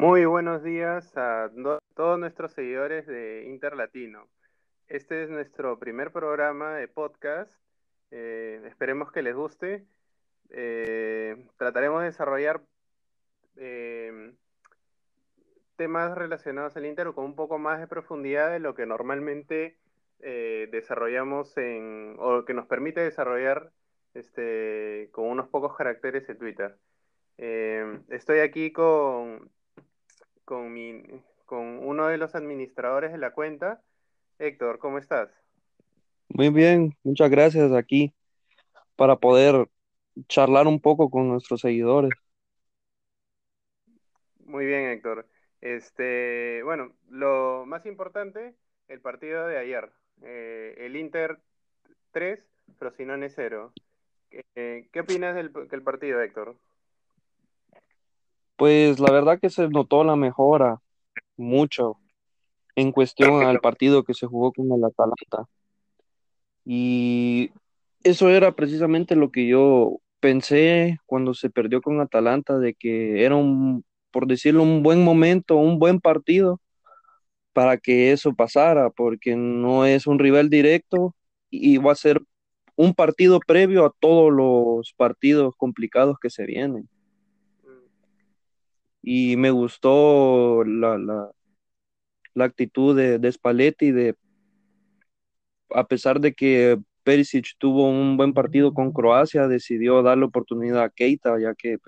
Muy buenos días a todos nuestros seguidores de Interlatino. Este es nuestro primer programa de podcast. Eh, esperemos que les guste. Eh, trataremos de desarrollar eh, temas relacionados al Inter con un poco más de profundidad de lo que normalmente desarrollamos en, o que nos permite desarrollar este, con unos pocos caracteres en Twitter. estoy aquí con con, mi, con uno de los administradores de la cuenta. Héctor, ¿cómo estás? Muy bien, muchas gracias aquí para poder charlar un poco con nuestros seguidores. Muy bien, Héctor. Este, bueno, lo más importante, el partido de ayer. Eh, el Inter 3, Frosinone 0. Eh, ¿Qué opinas del, del partido, Héctor? Pues la verdad que se notó la mejora mucho en cuestión al partido que se jugó con el Atalanta. Y eso era precisamente lo que yo pensé cuando se perdió con Atalanta, de que era un, por decirlo, un buen momento, un buen partido para que eso pasara, porque no es un rival directo y va a ser un partido previo a todos los partidos complicados que se vienen y me gustó la, la, la actitud de, de, Spalletti de a pesar de que Perisic tuvo un buen partido con Croacia, decidió darle oportunidad a Keita, ya que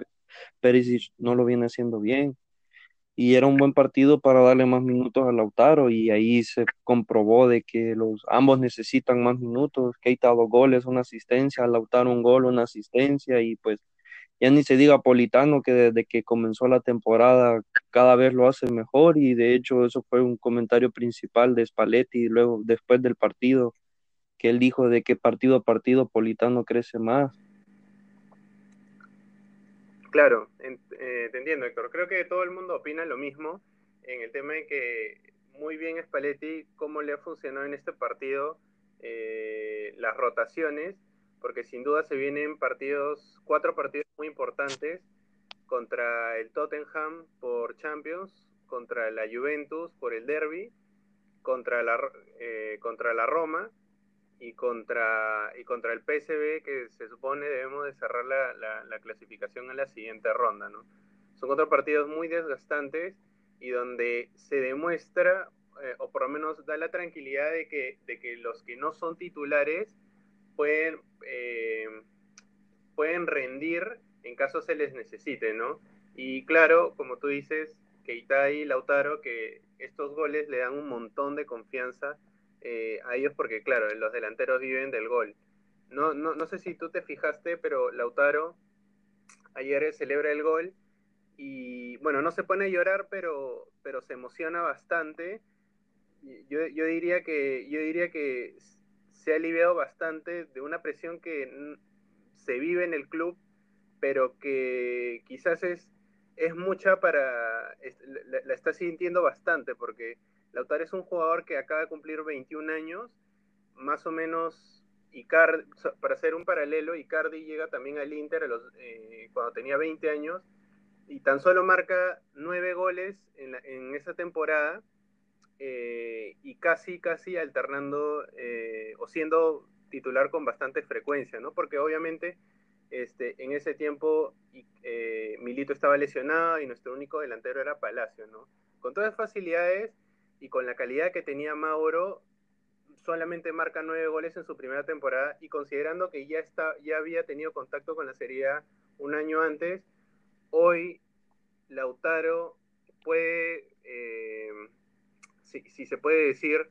Perisic no lo viene haciendo bien. Y era un buen partido para darle más minutos a Lautaro y ahí se comprobó de que los ambos necesitan más minutos. Keita dos goles, una asistencia, Lautaro un gol, una asistencia y pues ya ni se diga Politano, que desde que comenzó la temporada cada vez lo hace mejor y de hecho eso fue un comentario principal de Spalletti luego después del partido, que él dijo de que partido a partido Politano crece más. Claro, eh, te entiendo Héctor, creo que todo el mundo opina lo mismo en el tema de que muy bien Spalletti, cómo le ha funcionado en este partido eh, las rotaciones porque sin duda se vienen partidos, cuatro partidos muy importantes contra el Tottenham por Champions, contra la Juventus por el Derby, contra la, eh, contra la Roma y contra, y contra el PSV, que se supone debemos de cerrar la, la, clasificación en la siguiente ronda. ¿no? Son cuatro partidos muy desgastantes y donde se demuestra, eh, o por lo menos da la tranquilidad de que, de que los que no son titulares pueden, eh, pueden rendir en caso se les necesite, ¿no? Y claro, como tú dices, Keita y Lautaro, que estos goles le dan un montón de confianza eh, a ellos porque, claro, los delanteros viven del gol. No, no, no sé si tú te fijaste, pero Lautaro ayer celebra el gol y, bueno, no se pone a llorar, pero, pero se emociona bastante. Yo, yo, diría que, yo diría que se ha aliviado bastante de una presión que se vive en el club, pero que quizás es, es mucha para, la, está sintiendo bastante, porque Lautaro es un jugador que acaba de cumplir 21 años, más o menos, Icardi, para hacer un paralelo, Icardi llega también al Inter eh, cuando tenía 20 años, y tan solo marca 9 goles en, en esa temporada, eh, y casi, casi alternando eh, o siendo titular con bastante frecuencia, ¿no? Porque obviamente este, en ese tiempo eh, Milito estaba lesionado y nuestro único delantero era Palacio, ¿no? Con todas las facilidades y con la calidad que tenía Mauro, solamente marca nueve goles en su primera temporada y considerando que ya, está, ya había tenido contacto con la Serie un año antes, hoy Lautaro puede si, se puede decir,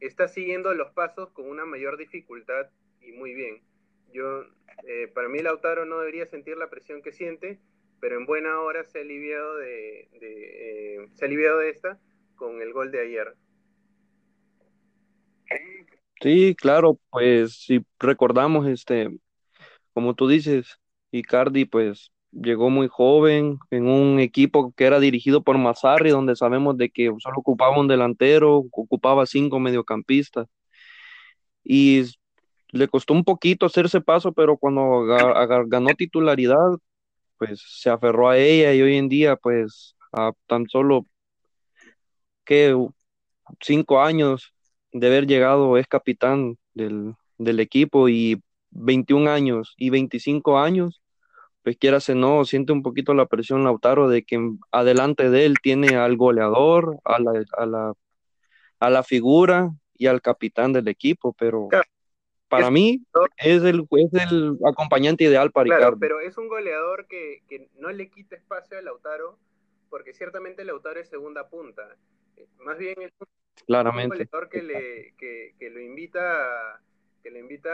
está siguiendo los pasos con una mayor dificultad y muy bien. Yo, eh, para mí Lautaro no debería sentir la presión que siente, pero en buena hora se ha aliviado de, eh, se ha aliviado de esta con el gol de ayer. Sí, claro, pues si recordamos, este, como tú dices, Icardi, pues llegó muy joven en un equipo que era dirigido por Mazzarri, donde sabemos de que solo ocupaba un delantero, ocupaba cinco mediocampistas. Y le costó un poquito hacerse paso, pero cuando ganó titularidad, pues se aferró a ella y hoy en día, pues a tan solo que cinco años de haber llegado, es capitán del, del equipo y 21 años y 25 años, pues quieras o no, siente un poquito la presión Lautaro de que adelante de él tiene al goleador, a la, a la, a la figura y al capitán del equipo, pero para mí es el, es el acompañante ideal para claro, Pero es un goleador que, que no le quita espacio a Lautaro, porque ciertamente Lautaro es segunda punta. Más bien es un, Claramente. goleador que, le, que, que lo invita que le invita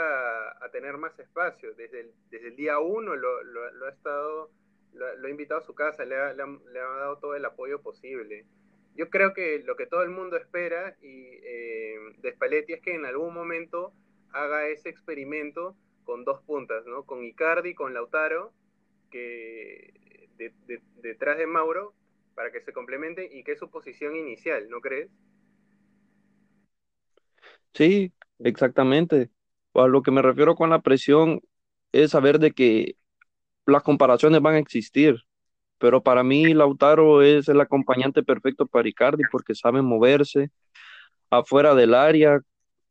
a, tener más espacio. Desde el, desde el día uno lo, lo, ha estado, lo, ha invitado a su casa, le ha, le, ha, dado todo el apoyo posible. Yo creo que lo que todo el mundo espera y eh, de Spalletti es que en algún momento haga ese experimento con dos puntas, ¿no? Con Icardi y con Lautaro, que detrás de Mauro, para que se complementen y que es su posición inicial, ¿no crees? Sí, exactamente. A lo que me refiero con la presión es saber de que las comparaciones van a existir, pero para mí Lautaro es el acompañante perfecto para Icardi porque sabe moverse afuera del área,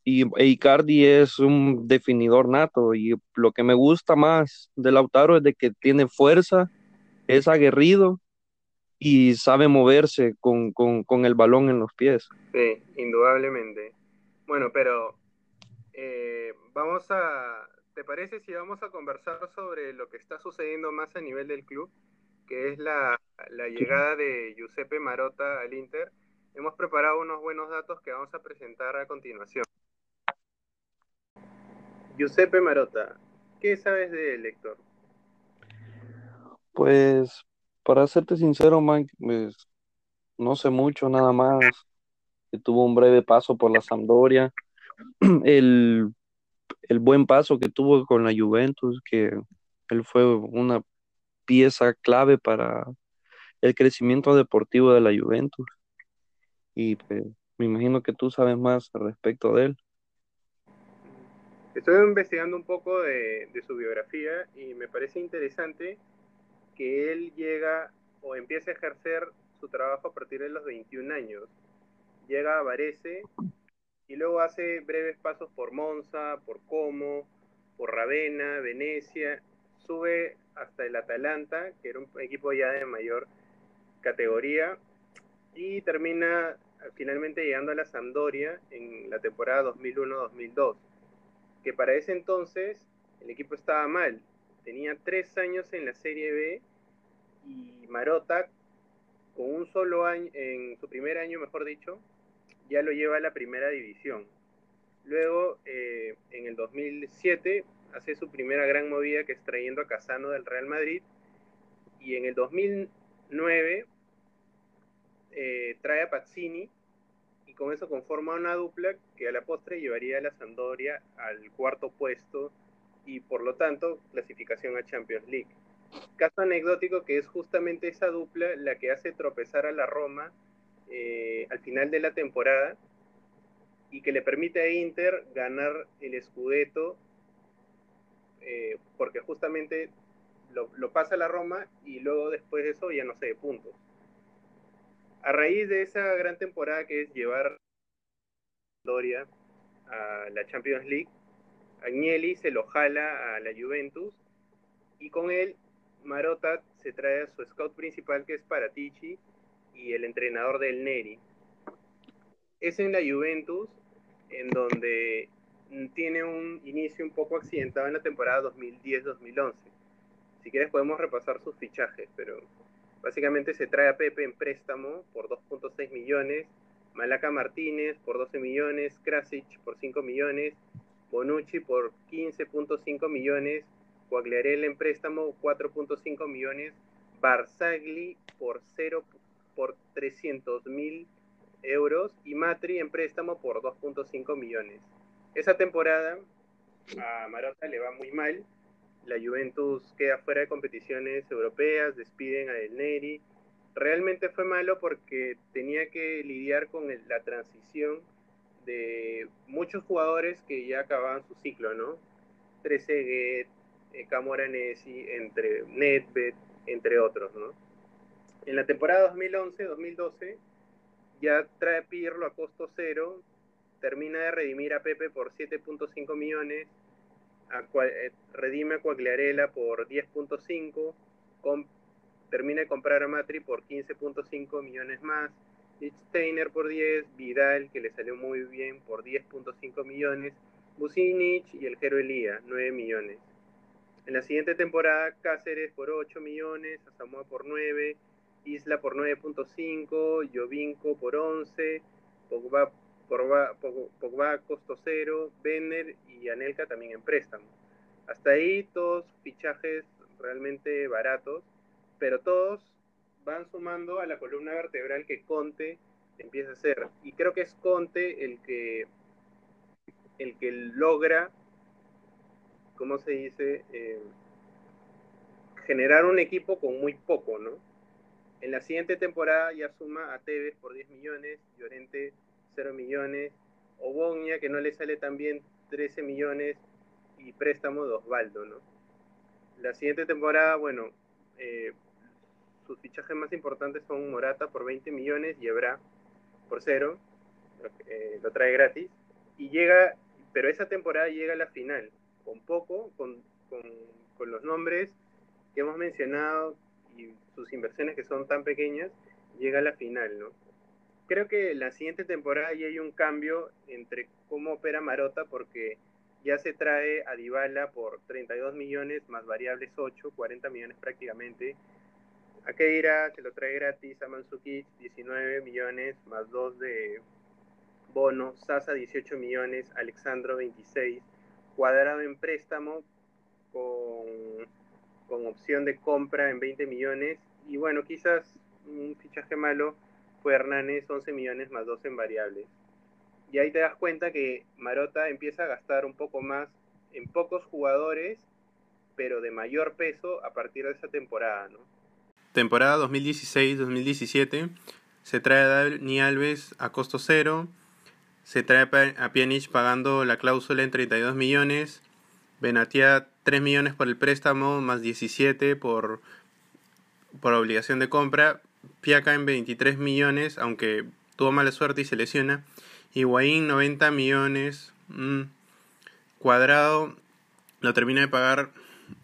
y e Icardi es un definidor nato y lo que me gusta más de Lautaro es de que tiene fuerza, es aguerrido y sabe moverse con, con, con el balón en los pies. Sí, indudablemente. Bueno, pero eh, vamos a, ¿te parece si vamos a conversar sobre lo que está sucediendo más a nivel del club, que es la, la llegada de Giuseppe Marotta al Inter? Hemos preparado unos buenos datos que vamos a presentar a continuación. Giuseppe Marota, ¿qué sabes de él, Héctor? Pues, para serte sincero, Mike, pues, no sé mucho, nada más. Que tuvo un breve paso por la Sampdoria. El, el buen paso que tuvo con la Juventus, que él fue una pieza clave para el crecimiento deportivo de la Juventus. Y pues, me imagino que tú sabes más respecto de él. Estoy investigando un poco de, su biografía y me parece interesante que él llega o empieza a ejercer su trabajo a partir de los 21 años. Llega a Varese y luego hace breves pasos por Monza, por Como, por Ravenna, Venecia, sube hasta el Atalanta, que era un equipo ya de mayor categoría, y termina finalmente llegando a la Sampdoria en la temporada 2001-2002 que para ese entonces el equipo estaba mal. Tenía tres años en la Serie B y Marota, con un solo año, en su primer año, mejor dicho, ya lo lleva a la primera división. Luego, eh, en el 2007, hace su primera gran movida que es trayendo a Casano del Real Madrid. Y en el 2009 eh, trae a Pazzini y con eso conforma una dupla que a la postre llevaría a la Sampdoria al cuarto puesto y por lo tanto clasificación a Champions League. Caso anecdótico que es justamente esa dupla la que hace tropezar a la Roma eh, al final de la temporada y que le permite a Inter ganar el Scudetto eh, porque justamente lo, pasa a la Roma y luego después de eso ya no sé, puntos. A raíz de esa gran temporada que es llevar Doria a la Champions League, Agnelli se lo jala a la Juventus y con él Marotta se trae a su scout principal que es Paratici y el entrenador del Neri. Es en la Juventus en donde tiene un inicio un poco accidentado en la temporada 2010-2011. Si quieres podemos repasar sus fichajes, pero Básicamente se trae a Pepe en préstamo por 2.6 millones, Malaca Martínez por 12 millones, Krasic por 5 millones, Bonucci por 15.5 millones, Guagliarella en préstamo 4.5 millones, Barzagli por 0 por 300 mil euros y Matri en préstamo por 2.5 millones. Esa temporada a Marota le va muy mal, la Juventus queda fuera de competiciones europeas, despiden a Del Neri. Realmente fue malo porque tenía que lidiar con la transición de muchos jugadores que ya acababan su ciclo, ¿no? Trezeguet, eh, Camoranesi, entre Nedved, entre otros, ¿no? En la temporada 2011-2012 ya trae Pirlo a costo cero, termina de redimir a Pepe por 7.5 millones, eh, redime a Coagliarela por 10.5, termina de comprar a Matri por 15.5 millones más, Steiner por 10, Vidal, que le salió muy bien, por 10.5 millones, Bucinich y el Jero Elía, 9 millones. En la siguiente temporada, Cáceres por 8 millones, Asamoah por 9, Isla por 9.5, Jovinko por 11, Pogba, Pogba, costo cero, Benner y Anelka también en préstamo. Hasta ahí todos fichajes realmente baratos, pero todos van sumando a la columna vertebral que Conte empieza a hacer. Y creo que es Conte el que, el que logra, ¿cómo se dice? Eh, generar un equipo con muy poco, ¿no? En la siguiente temporada ya suma a Tevez por 10 millones, Llorente 0 millones, Oboña, que no le sale tan bien, 13 millones, y préstamo de Osvaldo. La siguiente temporada, bueno, eh, sus fichajes más importantes son Morata por 20 millones y Ebra por cero, eh, lo trae gratis, y llega, pero esa temporada llega a la final, con poco, con los nombres que hemos mencionado, y sus inversiones que son tan pequeñas, llega a la final, ¿no? Creo que la siguiente temporada ya hay un cambio entre cómo opera Marota porque ya se trae a Dybala por 32 millones más variables 8, 40 millones prácticamente. A Keira se lo trae gratis, a Mansukic 19 millones más 2 de bono, Sasa 18 millones, Alexandro 26, Cuadrado en préstamo con con opción de compra en 20 millones. Y bueno, quizás un fichaje malo fue Hernández, 11 millones más 2 en variables. Y ahí te das cuenta que Marota empieza a gastar un poco más en pocos jugadores, pero de mayor peso a partir de esa temporada, ¿no? Temporada 2016-2017 se trae a Dani Alves a costo cero, se trae a Pjanic pagando la cláusula en 32 millones, Benatia 3 millones por el préstamo, más 17 por, por obligación de compra. Piaca en 23 millones, aunque tuvo mala suerte y se lesiona. Higuaín 90 millones. Mm, cuadrado lo termina de pagar.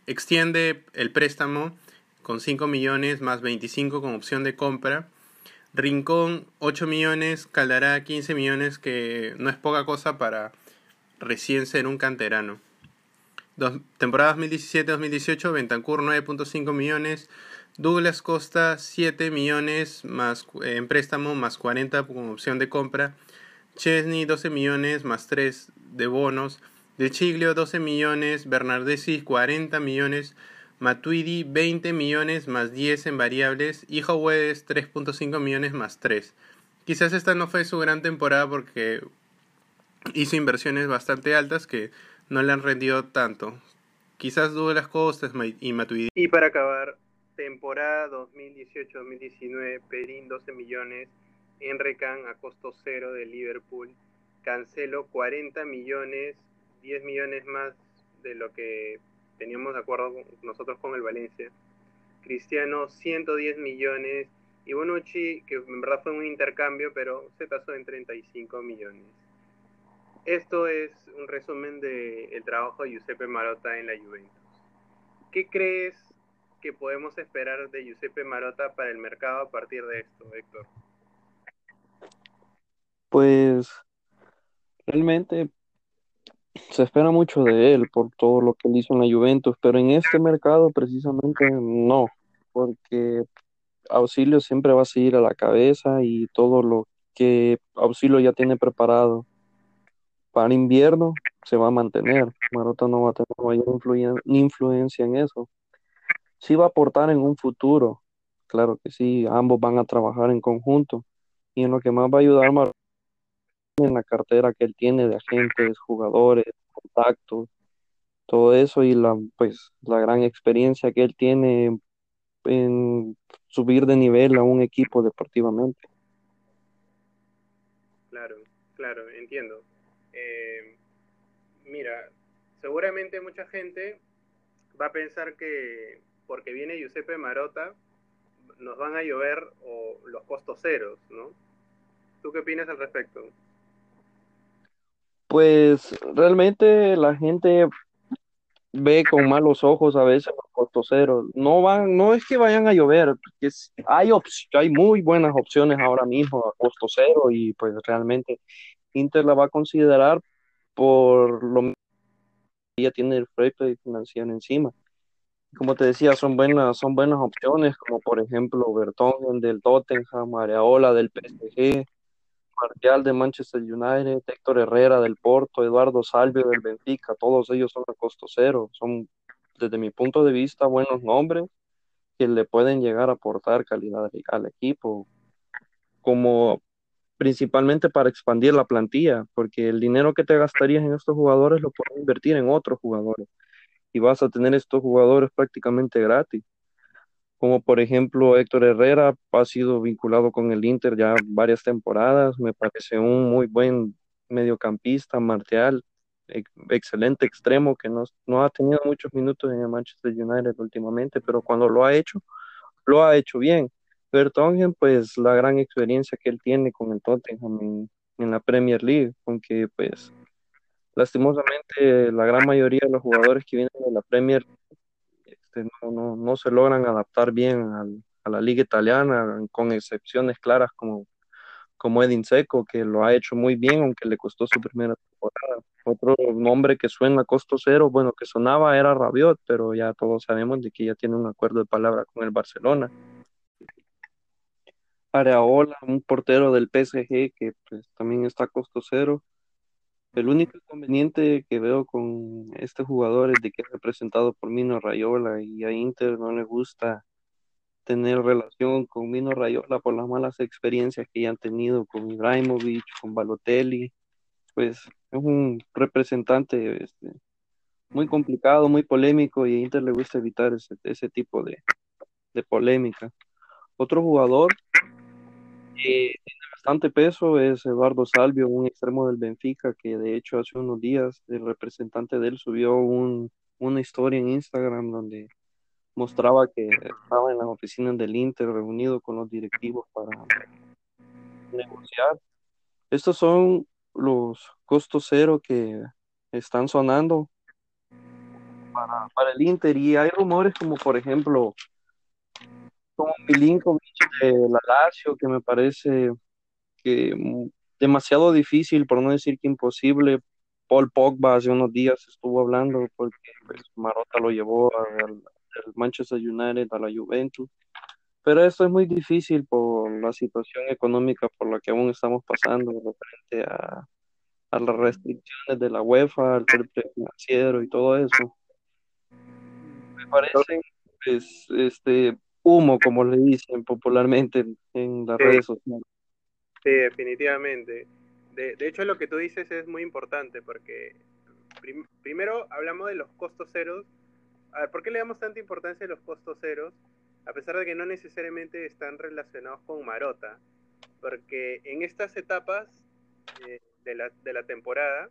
Extiende el préstamo con 5 millones más 25 con opción de compra. Rincón 8 millones, Caldará 15 millones, que no es poca cosa para recién ser un canterano temporada 2017-2018, Bentancur 9.5 millones, Douglas Costa 7 millones más eh, en préstamo más 40 con opción de compra, Chesney 12 millones más 3 de bonos, De Chiglio 12 millones, Bernardesi 40 millones, Matuidi 20 millones más 10 en variables. Y Howes 3.5 millones más 3. Quizás esta no fue su gran temporada porque hizo inversiones bastante altas que no le han rendido tanto. Quizás las Costas y Matuidi. Y para acabar, temporada 2018-2019, Perín 12 millones, Enrecan a costo cero de Liverpool, Cancelo 40 millones, 10 millones más de lo que teníamos de acuerdo nosotros con el Valencia. Cristiano 110 millones y Bonucci, que en verdad fue un intercambio, pero se tasó en 35 millones. Esto es un resumen del el trabajo de Giuseppe Marotta en la Juventus. ¿Qué crees que podemos esperar de Giuseppe Marotta para el mercado a partir de esto, Héctor? Pues realmente se espera mucho de él por todo lo que él hizo en la Juventus, pero en este mercado precisamente no, porque Auxilio siempre va a seguir a la cabeza y todo lo que Auxilio ya tiene preparado para invierno se va a mantener. Marota no va a tener mayor influencia en eso. Sí va a aportar en un futuro, claro que sí, ambos van a trabajar en conjunto. Y en lo que más va a ayudar Marota en la cartera que él tiene de agentes, jugadores, contactos, todo eso y la pues la gran experiencia que él tiene en subir de nivel a un equipo deportivamente. Claro, claro, entiendo. Eh, mira, seguramente mucha gente va a pensar que porque viene Giuseppe Marota nos van a llover o los costos ceros, ¿no? ¿Tú qué opinas al respecto? Pues realmente la gente ve con malos ojos a veces los costos cero. No van, no es que vayan a llover, es, hay, hay muy buenas opciones ahora mismo a costo cero y pues realmente Inter la va a considerar por lo que ya tiene el free financiero encima. Como te decía, son buenas, son buenas opciones, como por ejemplo Bertongen del Tottenham, Areola del PSG, Martial de Manchester United, Héctor Herrera del Porto, Eduardo Salvio del Benfica, todos ellos son a costo cero, son desde mi punto de vista buenos nombres que le pueden llegar a aportar calidad al equipo, como principalmente para expandir la plantilla, porque el dinero que te gastarías en estos jugadores lo puedes invertir en otros jugadores y vas a tener estos jugadores prácticamente gratis como por ejemplo Héctor Herrera ha sido vinculado con el Inter ya varias temporadas, me parece un muy buen mediocampista, marcial, excelente extremo que no, no, ha tenido muchos minutos en el Manchester United últimamente, pero cuando lo ha hecho, lo ha hecho bien. Bertongen, pues la gran experiencia que él tiene con el Tottenham en, la Premier League, aunque pues lastimosamente la gran mayoría de los jugadores que vienen de la Premier este, no, no, se logran adaptar bien a la liga italiana, con excepciones claras como, como Edin Seco, que lo ha hecho muy bien, aunque le costó su primera temporada. Otro nombre que suena a costo cero, bueno, que sonaba era Rabiot, pero ya todos sabemos de que ya tiene un acuerdo de palabra con el Barcelona. Areola, un portero del PSG que pues, también está a costo cero. El único inconveniente que veo con este jugador es de que es representado por Mino Rayola y a Inter no le gusta tener relación con Mino Rayola por las malas experiencias que ya han tenido con Ibrahimovic, con Balotelli. Pues es un representante este, muy complicado, muy polémico y a Inter le gusta evitar ese, ese tipo de, de polémica. Otro jugador que tiene bastante peso es Eduardo Salvio, un extremo del Benfica, que de hecho hace unos días el representante de él subió una historia en Instagram donde mostraba que estaba en las oficinas del Inter reunido con los directivos para negociar. Estos son los costos cero que están sonando para, para el Inter y hay rumores como por ejemplo como Milinkovic de la Lazio, que me parece que mm, demasiado difícil, por no decir que imposible. Paul Pogba hace unos días estuvo hablando porque pues, Marota lo llevó al, Manchester United, a la Juventus. Pero esto es muy difícil por la situación económica por la que aún estamos pasando frente a, a las restricciones de la UEFA, al financiero y todo eso. Me parece pues, este, humo, como le dicen popularmente en, las redes sociales. Sí, definitivamente. De, de, hecho, lo que tú dices es muy importante porque primero hablamos de los costos ceros. A ver, ¿por qué le damos tanta importancia a los costos ceros? A pesar de que no necesariamente están relacionados con Marota. Porque en estas etapas eh, de, la, de la temporada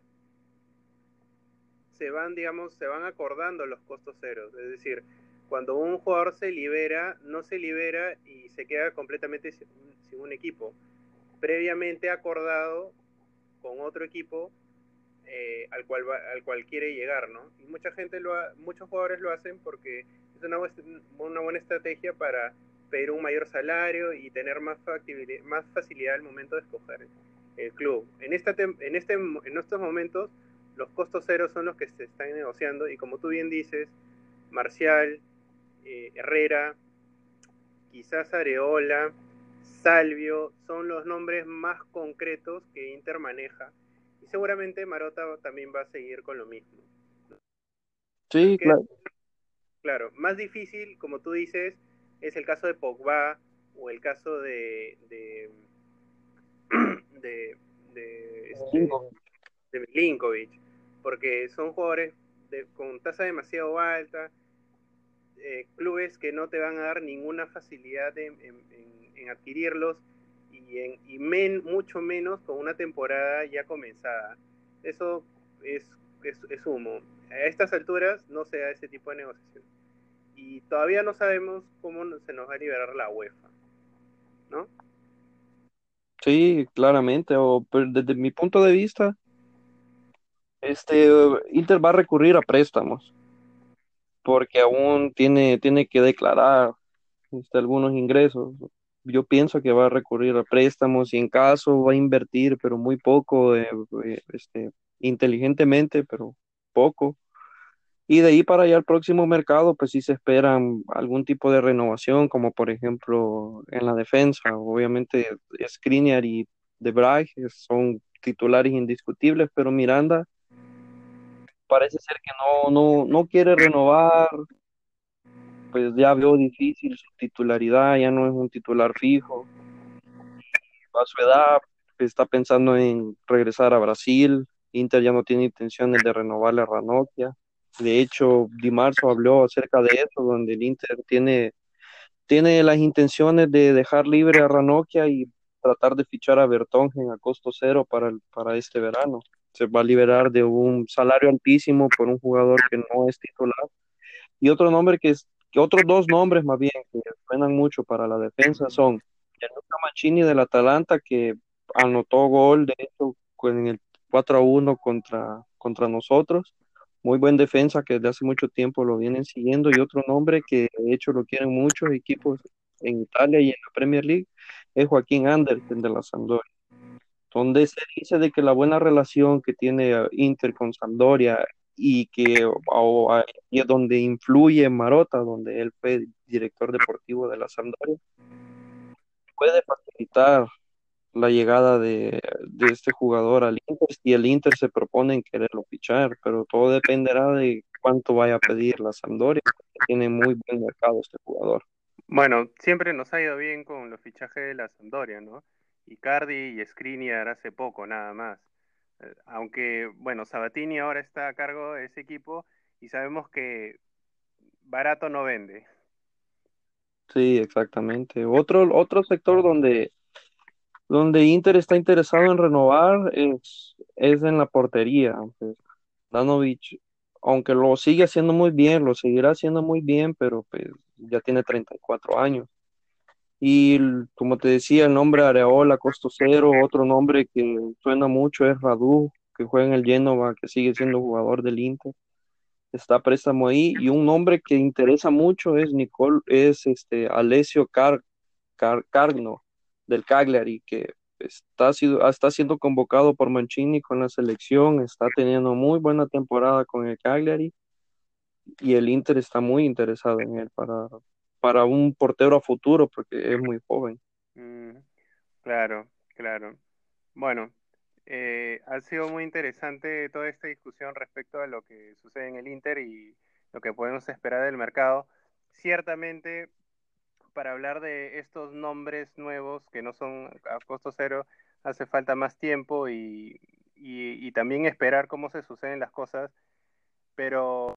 se van, digamos, se van acordando los costos ceros. Es decir, cuando un jugador se libera, no se libera y se queda completamente sin, un equipo. Previamente acordado con otro equipo eh, al, cual al cual quiere llegar, ¿no? Y mucha gente lo muchos jugadores lo hacen porque es una, una buena estrategia para pedir un mayor salario y tener más, más facilidad al momento de escoger el club. En, esta en, este, en estos momentos, los costos ceros son los que se están negociando y como tú bien dices, Marcial, eh, Herrera, quizás Areola, Salvio, son los nombres más concretos que Inter maneja. Y seguramente Marota también va a seguir con lo mismo. Sí, claro. Claro, más difícil, como tú dices, es el caso de Pogba o el caso de de, de, de, este, de Milinkovic, porque son jugadores de, con tasa demasiado alta, eh, clubes que no te van a dar ninguna facilidad en, adquirirlos y, en, y mucho menos con una temporada ya comenzada. Eso es, es, humo. A estas alturas no se da ese tipo de negociación. y todavía no sabemos cómo se nos va a liberar la UEFA, ¿no? Sí, claramente, o desde mi punto de vista, este Inter va a recurrir a préstamos, porque aún tiene, tiene que declarar este, algunos ingresos. Yo pienso que va a recurrir a préstamos y en caso va a invertir, pero muy poco, eh, eh, este, inteligentemente, pero poco. Y de ahí para allá al próximo mercado, pues sí se esperan algún tipo de renovación, como por ejemplo en la defensa. Obviamente Skriniar y De son titulares indiscutibles, pero Miranda parece ser que no, no, no quiere renovar, pues ya veo difícil su titularidad, ya no es un titular fijo. A su edad está pensando en regresar a Brasil, Inter ya no tiene intenciones de renovarle a Ranocchia. De hecho, Di Marzo habló acerca de eso, donde el Inter tiene, tiene las intenciones de dejar libre a Ranocchia y tratar de fichar a Bertongen a costo cero para, para este verano. Se va a liberar de un salario altísimo por un jugador que no es titular. Y otro nombre que es, que otros dos nombres más bien que suenan mucho para la defensa son Gianluca Mancini del Atalanta, que anotó gol, de hecho, en el 4 a 1 contra, contra nosotros. Muy buen defensa que desde hace mucho tiempo lo vienen siguiendo. Y otro nombre que de hecho lo quieren muchos equipos en Italia y en la Premier League es Joaquín Andersen de la Sampdoria. Donde se dice de que la buena relación que tiene Inter con Sampdoria y que es donde influye Marota, donde él fue director deportivo de la Sampdoria, puede facilitar la llegada de, este jugador al Inter y el Inter se propone en quererlo fichar, pero todo dependerá de cuánto vaya a pedir la Sampdoria, porque tiene muy buen mercado este jugador. Bueno, siempre nos ha ido bien con los fichajes de la Sampdoria, ¿no? Icardi y Skriniar hace poco, nada más. Eh, aunque, bueno, Sabatini ahora está a cargo de ese equipo y sabemos que barato no vende. Sí, exactamente. Otro, otro sector donde donde Inter está interesado en renovar es, es en la portería. Pues, Danovic, aunque lo sigue haciendo muy bien, lo seguirá haciendo muy bien, pero pues ya tiene 34 años. Y como te decía, el nombre Areola, costo cero, otro nombre que suena mucho es Radu, que juega en el Genova, que sigue siendo jugador del Inter. Está préstamo ahí. Y un nombre que interesa mucho es Nicole, es este Alessio Car, Carno, del Cagliari, que está, está siendo convocado por Mancini con la selección, está teniendo muy buena temporada con el Cagliari y el Inter está muy interesado en él para, para un portero a futuro porque es muy joven. Mm, claro, claro. Bueno, eh, ha sido muy interesante toda esta discusión respecto a lo que sucede en el Inter y lo que podemos esperar del mercado. Ciertamente para hablar de estos nombres nuevos que no son a costo cero, hace falta más tiempo y, y, también esperar cómo se suceden las cosas, pero